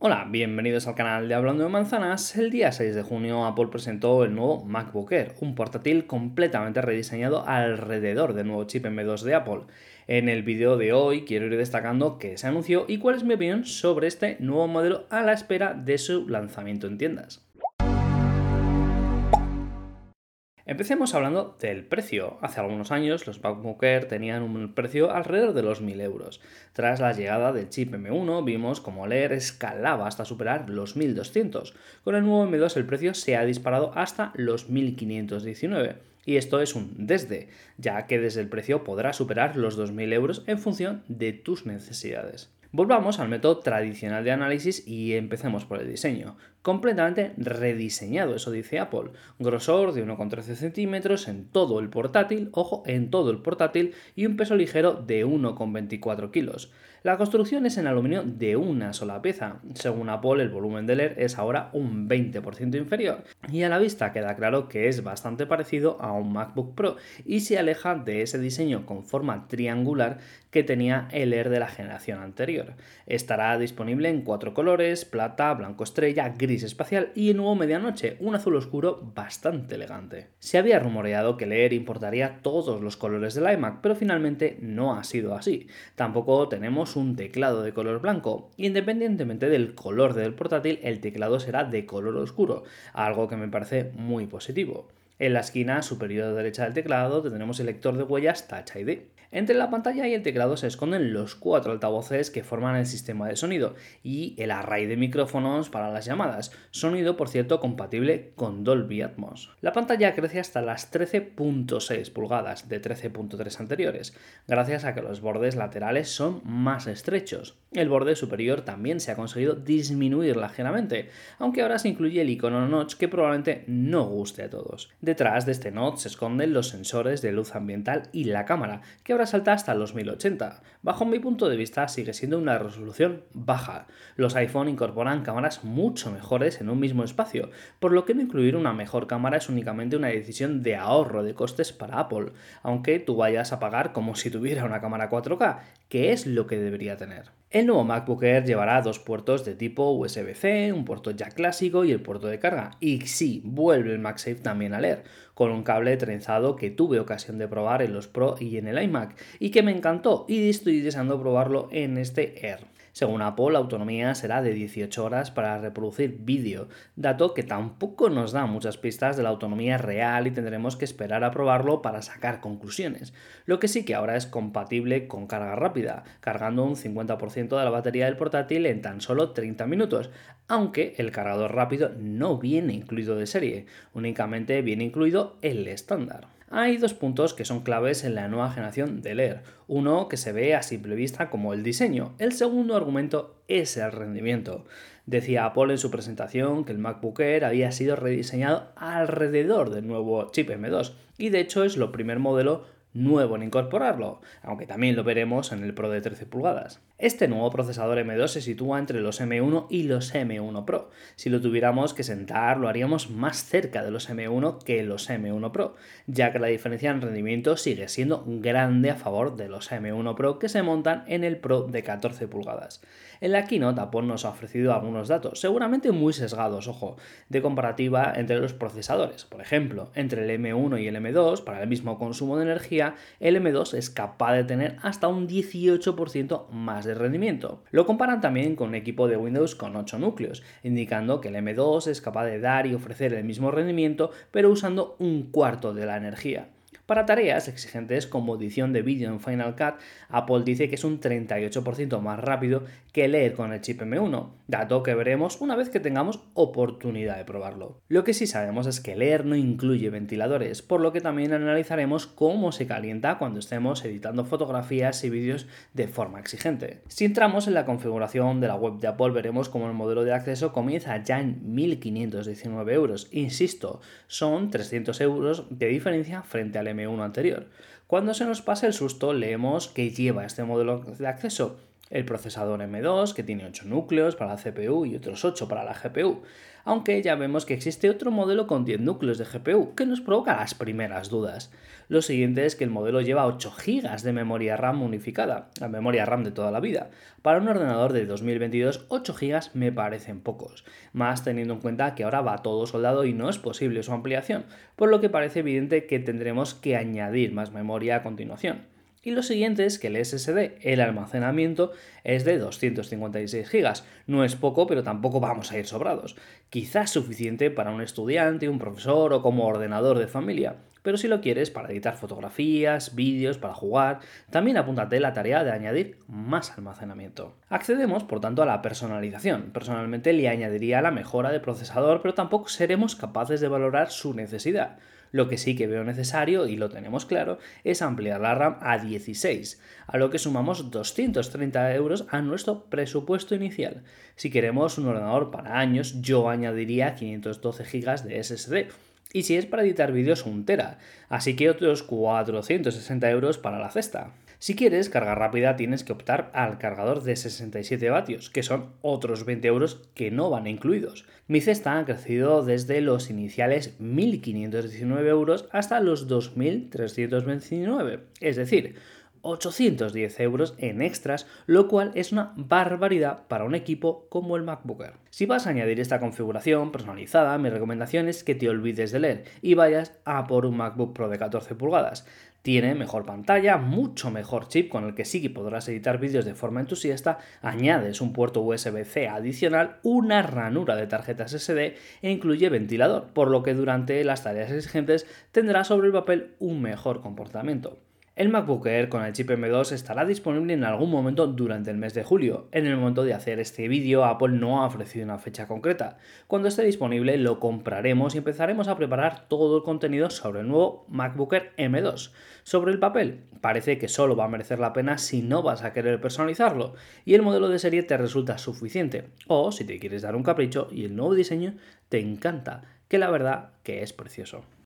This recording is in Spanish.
Hola, bienvenidos al canal de Hablando de Manzanas. El día 6 de junio Apple presentó el nuevo MacBook Air, un portátil completamente rediseñado alrededor del nuevo chip M2 de Apple. En el vídeo de hoy quiero ir destacando qué se anunció y cuál es mi opinión sobre este nuevo modelo a la espera de su lanzamiento en tiendas. Empecemos hablando del precio. Hace algunos años los MacBook tenían un precio alrededor de los 1000 euros. Tras la llegada del chip M1 vimos como el Air escalaba hasta superar los 1200. Con el nuevo M2 el precio se ha disparado hasta los 1519. Y esto es un desde, ya que desde el precio podrá superar los 2000 euros en función de tus necesidades. Volvamos al método tradicional de análisis y empecemos por el diseño. Completamente rediseñado, eso dice Apple. Grosor de 1,13 centímetros en todo el portátil, ojo, en todo el portátil, y un peso ligero de 1,24 kilos. La construcción es en aluminio de una sola pieza. Según Apple, el volumen del Air es ahora un 20% inferior. Y a la vista queda claro que es bastante parecido a un MacBook Pro y se aleja de ese diseño con forma triangular que tenía el Air de la generación anterior. Estará disponible en cuatro colores, plata, blanco estrella, gris espacial y nuevo medianoche, un azul oscuro bastante elegante. Se había rumoreado que Air importaría todos los colores del iMac, pero finalmente no ha sido así. Tampoco tenemos un teclado de color blanco. Independientemente del color del portátil, el teclado será de color oscuro, algo que me parece muy positivo. En la esquina superior derecha del teclado tenemos el lector de huellas Touch ID. Entre la pantalla y el teclado se esconden los cuatro altavoces que forman el sistema de sonido y el array de micrófonos para las llamadas, sonido por cierto compatible con Dolby Atmos. La pantalla crece hasta las 13.6 pulgadas de 13.3 anteriores, gracias a que los bordes laterales son más estrechos. El borde superior también se ha conseguido disminuir ligeramente, aunque ahora se incluye el icono notch que probablemente no guste a todos. Detrás de este notch se esconden los sensores de luz ambiental y la cámara, que ahora salta hasta los 1080. Bajo mi punto de vista sigue siendo una resolución baja. Los iPhone incorporan cámaras mucho mejores en un mismo espacio, por lo que no incluir una mejor cámara es únicamente una decisión de ahorro de costes para Apple, aunque tú vayas a pagar como si tuviera una cámara 4K, que es lo que debería tener. El nuevo MacBook Air llevará dos puertos de tipo USB-C, un puerto ya clásico y el puerto de carga. Y sí, vuelve el MagSafe también a leer, con un cable trenzado que tuve ocasión de probar en los Pro y en el iMac, y que me encantó y estoy deseando probarlo en este Air. Según Apple, la autonomía será de 18 horas para reproducir vídeo, dato que tampoco nos da muchas pistas de la autonomía real y tendremos que esperar a probarlo para sacar conclusiones. Lo que sí que ahora es compatible con carga rápida, cargando un 50% de la batería del portátil en tan solo 30 minutos, aunque el cargador rápido no viene incluido de serie, únicamente viene incluido el estándar. Hay dos puntos que son claves en la nueva generación de Air. Uno que se ve a simple vista como el diseño. El segundo argumento es el rendimiento. Decía Apple en su presentación que el MacBook Air había sido rediseñado alrededor del nuevo chip M2 y de hecho es lo primer modelo nuevo en incorporarlo, aunque también lo veremos en el Pro de 13 pulgadas. Este nuevo procesador M2 se sitúa entre los M1 y los M1 Pro. Si lo tuviéramos que sentar, lo haríamos más cerca de los M1 que los M1 Pro, ya que la diferencia en rendimiento sigue siendo grande a favor de los M1 Pro que se montan en el Pro de 14 pulgadas. En la keynote Apple nos ha ofrecido algunos datos, seguramente muy sesgados, ojo, de comparativa entre los procesadores. Por ejemplo, entre el M1 y el M2, para el mismo consumo de energía, el M2 es capaz de tener hasta un 18% más de rendimiento. Lo comparan también con un equipo de Windows con 8 núcleos, indicando que el M2 es capaz de dar y ofrecer el mismo rendimiento, pero usando un cuarto de la energía. Para tareas exigentes como edición de vídeo en Final Cut, Apple dice que es un 38% más rápido que leer con el chip M1, dato que veremos una vez que tengamos oportunidad de probarlo. Lo que sí sabemos es que leer no incluye ventiladores, por lo que también analizaremos cómo se calienta cuando estemos editando fotografías y vídeos de forma exigente. Si entramos en la configuración de la web de Apple veremos cómo el modelo de acceso comienza ya en 1.519 euros. Insisto, son 300 euros de diferencia frente al M1 anterior. Cuando se nos pasa el susto, leemos que lleva este modelo de acceso el procesador M2, que tiene 8 núcleos para la CPU y otros 8 para la GPU, aunque ya vemos que existe otro modelo con 10 núcleos de GPU, que nos provoca las primeras dudas. Lo siguiente es que el modelo lleva 8 GB de memoria RAM unificada, la memoria RAM de toda la vida. Para un ordenador de 2022, 8 GB me parecen pocos, más teniendo en cuenta que ahora va todo soldado y no es posible su ampliación, por lo que parece evidente que tendremos que añadir más memoria a continuación. Y lo siguiente es que el SSD, el almacenamiento, es de 256 GB. No es poco, pero tampoco vamos a ir sobrados. Quizás suficiente para un estudiante, un profesor o como ordenador de familia. Pero si lo quieres para editar fotografías, vídeos, para jugar, también apúntate la tarea de añadir más almacenamiento. Accedemos, por tanto, a la personalización. Personalmente le añadiría la mejora de procesador, pero tampoco seremos capaces de valorar su necesidad. Lo que sí que veo necesario, y lo tenemos claro, es ampliar la RAM a 16, a lo que sumamos 230 euros a nuestro presupuesto inicial. Si queremos un ordenador para años, yo añadiría 512 GB de SSD. Y si es para editar vídeos, un tera. Así que otros 460 euros para la cesta. Si quieres carga rápida tienes que optar al cargador de 67 vatios, que son otros 20 euros que no van incluidos. Mi cesta ha crecido desde los iniciales 1.519 euros hasta los 2.329, es decir, 810 euros en extras, lo cual es una barbaridad para un equipo como el MacBook Air. Si vas a añadir esta configuración personalizada, mi recomendación es que te olvides de leer y vayas a por un MacBook Pro de 14 pulgadas. Tiene mejor pantalla, mucho mejor chip con el que sí que podrás editar vídeos de forma entusiasta, añades un puerto USB-C adicional, una ranura de tarjetas SD e incluye ventilador, por lo que durante las tareas exigentes tendrá sobre el papel un mejor comportamiento. El MacBook Air con el chip M2 estará disponible en algún momento durante el mes de julio. En el momento de hacer este vídeo, Apple no ha ofrecido una fecha concreta. Cuando esté disponible lo compraremos y empezaremos a preparar todo el contenido sobre el nuevo MacBook Air M2. Sobre el papel, parece que solo va a merecer la pena si no vas a querer personalizarlo y el modelo de serie te resulta suficiente. O si te quieres dar un capricho y el nuevo diseño te encanta, que la verdad que es precioso.